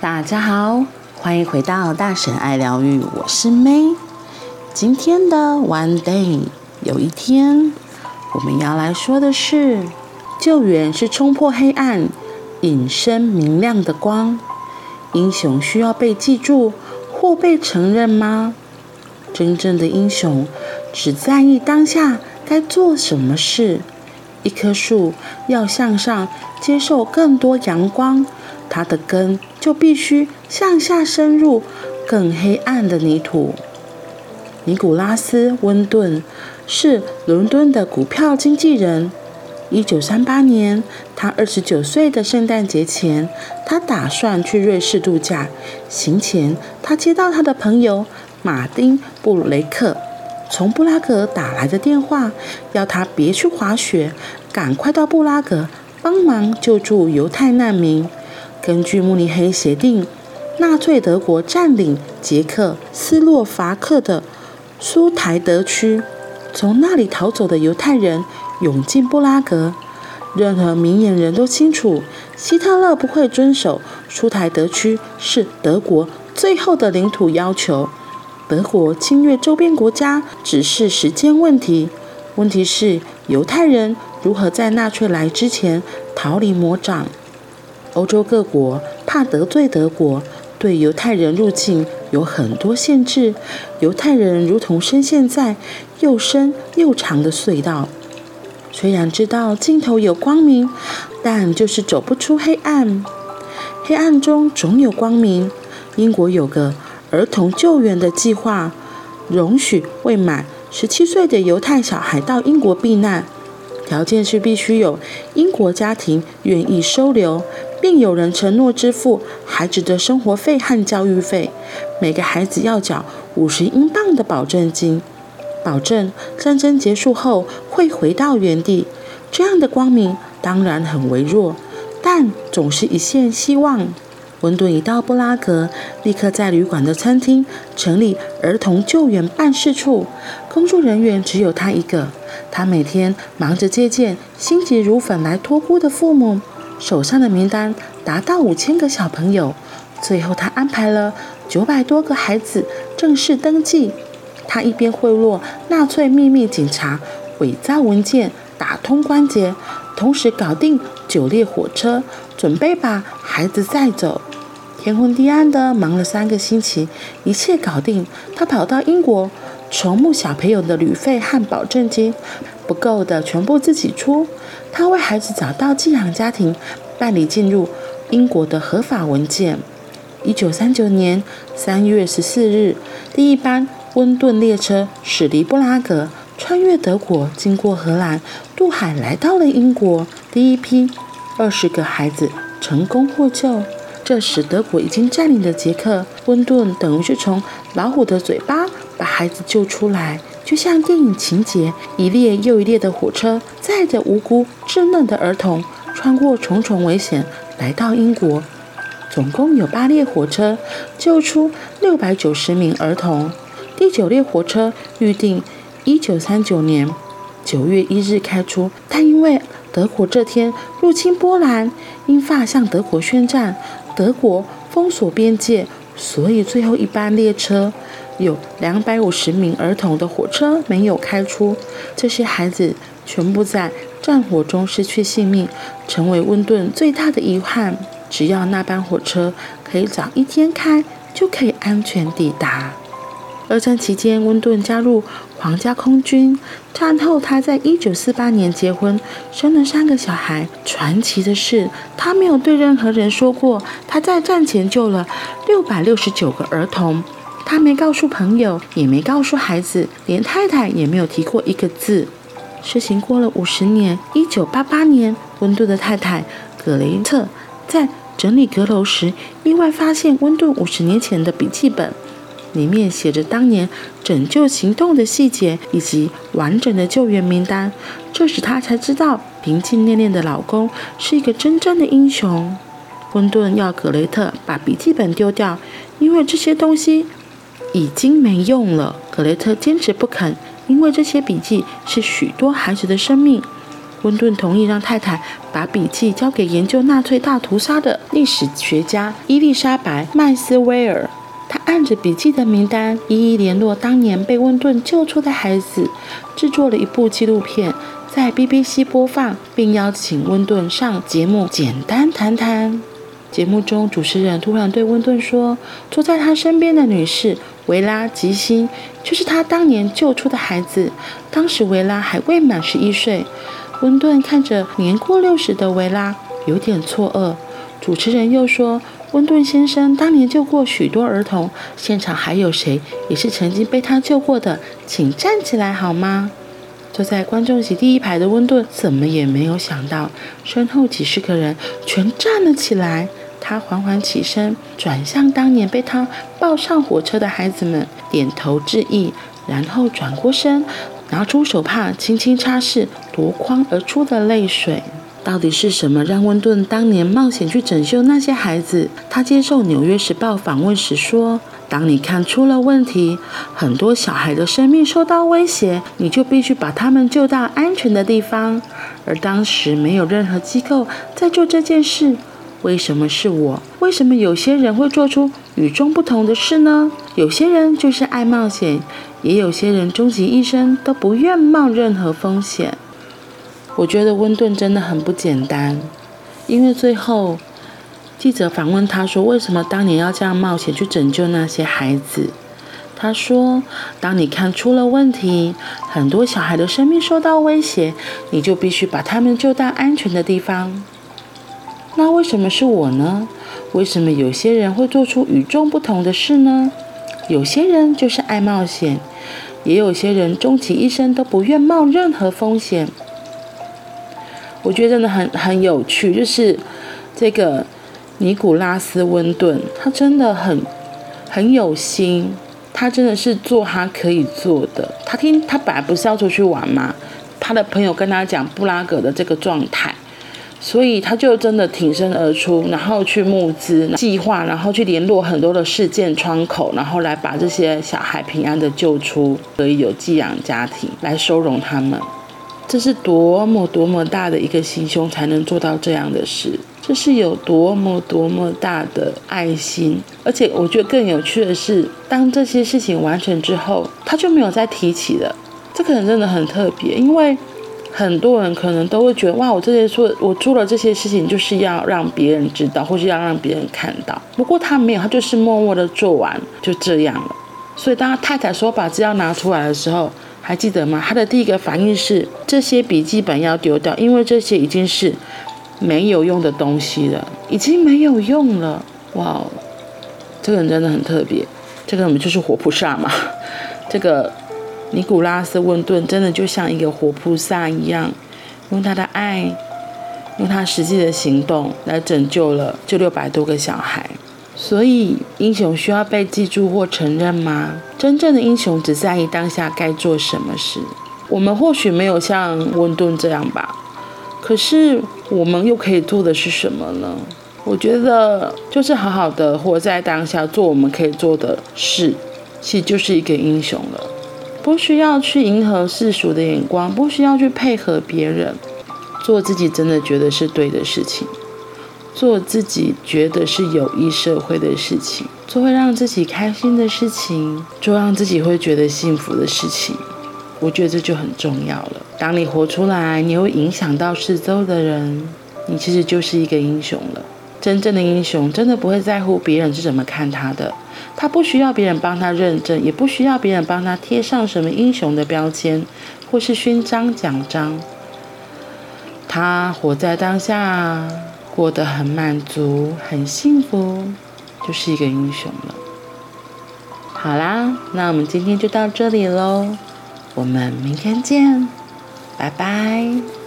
大家好，欢迎回到大婶爱疗愈，我是 May。今天的 One Day 有一天，我们要来说的是：救援是冲破黑暗，引申明亮的光。英雄需要被记住或被承认吗？真正的英雄只在意当下该做什么事。一棵树要向上接受更多阳光，它的根就必须向下深入更黑暗的泥土。尼古拉斯·温顿是伦敦的股票经纪人。一九三八年，他二十九岁的圣诞节前，他打算去瑞士度假。行前，他接到他的朋友马丁·布雷克从布拉格打来的电话，要他别去滑雪，赶快到布拉格帮忙救助犹太难民。根据慕尼黑协定，纳粹德国占领捷克斯洛伐克的苏台德区，从那里逃走的犹太人涌进布拉格。任何明眼人都清楚，希特勒不会遵守苏台德区是德国最后的领土要求。德国侵略周边国家只是时间问题。问题是犹太人如何在纳粹来之前逃离魔掌？欧洲各国怕得罪德国，对犹太人入境有很多限制。犹太人如同深陷在又深又长的隧道，虽然知道尽头有光明，但就是走不出黑暗。黑暗中总有光明。英国有个。儿童救援的计划容许未满十七岁的犹太小孩到英国避难，条件是必须有英国家庭愿意收留，并有人承诺支付孩子的生活费和教育费。每个孩子要缴五十英镑的保证金，保证战争结束后会回到原地。这样的光明当然很微弱，但总是一线希望。温顿一到布拉格，立刻在旅馆的餐厅成立儿童救援办事处，工作人员只有他一个。他每天忙着接见心急如焚来托孤的父母，手上的名单达到五千个小朋友。最后，他安排了九百多个孩子正式登记。他一边贿赂纳粹秘密警察，伪造文件，打通关节，同时搞定九列火车，准备把孩子载走。天昏地暗的忙了三个星期，一切搞定。他跑到英国筹募小朋友的旅费和保证金，不够的全部自己出。他为孩子找到寄养家庭，办理进入英国的合法文件。一九三九年三月十四日，第一班温顿列车驶离布拉格，穿越德国，经过荷兰，渡海来到了英国。第一批二十个孩子成功获救。这时，德国已经占领了捷克。温顿等于是从老虎的嘴巴把孩子救出来，就像电影情节，一列又一列的火车载着无辜稚嫩的儿童，穿过重重危险，来到英国。总共有八列火车救出六百九十名儿童。第九列火车预定一九三九年九月一日开出，但因为德国这天入侵波兰，英法向德国宣战。德国封锁边界，所以最后一班列车有两百五十名儿童的火车没有开出。这些孩子全部在战火中失去性命，成为温顿最大的遗憾。只要那班火车可以早一天开，就可以安全抵达。二战期间，温顿加入皇家空军。战后，他在一九四八年结婚，生了三个小孩。传奇的是，他没有对任何人说过他在战前救了六百六十九个儿童。他没告诉朋友，也没告诉孩子，连太太也没有提过一个字。事情过了五十年，一九八八年，温顿的太太格雷特在整理阁楼时，意外发现温顿五十年前的笔记本。里面写着当年拯救行动的细节以及完整的救援名单，这时她才知道平静恋恋的老公是一个真正的英雄。温顿要格雷特把笔记本丢掉，因为这些东西已经没用了。格雷特坚持不肯，因为这些笔记是许多孩子的生命。温顿同意让太太把笔记交给研究纳粹大屠杀的历史学家伊丽莎白·麦斯威尔。他按着笔记的名单，一一联络当年被温顿救出的孩子，制作了一部纪录片，在 BBC 播放，并邀请温顿上节目简单谈谈。节目中，主持人突然对温顿说：“坐在他身边的女士维拉·吉辛，就是他当年救出的孩子。当时维拉还未满十一岁。”温顿看着年过六十的维拉，有点错愕。主持人又说：“温顿先生当年救过许多儿童，现场还有谁也是曾经被他救过的？请站起来好吗？”坐在观众席第一排的温顿怎么也没有想到，身后几十个人全站了起来。他缓缓起身，转向当年被他抱上火车的孩子们，点头致意，然后转过身，拿出手帕轻轻擦拭夺眶而出的泪水。到底是什么让温顿当年冒险去拯救那些孩子？他接受《纽约时报》访问时说：“当你看出了问题，很多小孩的生命受到威胁，你就必须把他们救到安全的地方。而当时没有任何机构在做这件事。”为什么是我？为什么有些人会做出与众不同的事呢？有些人就是爱冒险，也有些人终其一生都不愿冒任何风险。我觉得温顿真的很不简单，因为最后记者访问他说：“为什么当年要这样冒险去拯救那些孩子？”他说：“当你看出了问题，很多小孩的生命受到威胁，你就必须把他们救到安全的地方。”那为什么是我呢？为什么有些人会做出与众不同的事呢？有些人就是爱冒险，也有些人终其一生都不愿冒任何风险。我觉得真的很很有趣，就是这个尼古拉斯温顿，他真的很很有心，他真的是做他可以做的。他听他本来不是要出去玩吗？他的朋友跟他讲布拉格的这个状态。所以他就真的挺身而出，然后去募资计划，然后去联络很多的事件窗口，然后来把这些小孩平安的救出，可以有寄养家庭来收容他们。这是多么多么大的一个心胸才能做到这样的事，这是有多么多么大的爱心。而且我觉得更有趣的是，当这些事情完成之后，他就没有再提起了。这个人真的很特别，因为。很多人可能都会觉得，哇，我这些做，我做了这些事情，就是要让别人知道，或是要让别人看到。不过他没有，他就是默默的做完，就这样了。所以当太太说把资料拿出来的时候，还记得吗？他的第一个反应是这些笔记本要丢掉，因为这些已经是没有用的东西了，已经没有用了。哇，这个人真的很特别，这个人就是活菩萨嘛，这个。尼古拉斯·温顿真的就像一个活菩萨一样，用他的爱，用他实际的行动来拯救了这六百多个小孩。所以，英雄需要被记住或承认吗？真正的英雄只在意当下该做什么事。我们或许没有像温顿这样吧，可是我们又可以做的是什么呢？我觉得就是好好的活在当下，做我们可以做的事，其实就是一个英雄了。不需要去迎合世俗的眼光，不需要去配合别人，做自己真的觉得是对的事情，做自己觉得是有益社会的事情，做会让自己开心的事情，做让自己会觉得幸福的事情，我觉得这就很重要了。当你活出来，你会影响到四周的人，你其实就是一个英雄了。真正的英雄真的不会在乎别人是怎么看他的。他不需要别人帮他认证，也不需要别人帮他贴上什么英雄的标签，或是勋章奖章。他活在当下，过得很满足，很幸福，就是一个英雄了。好啦，那我们今天就到这里喽，我们明天见，拜拜。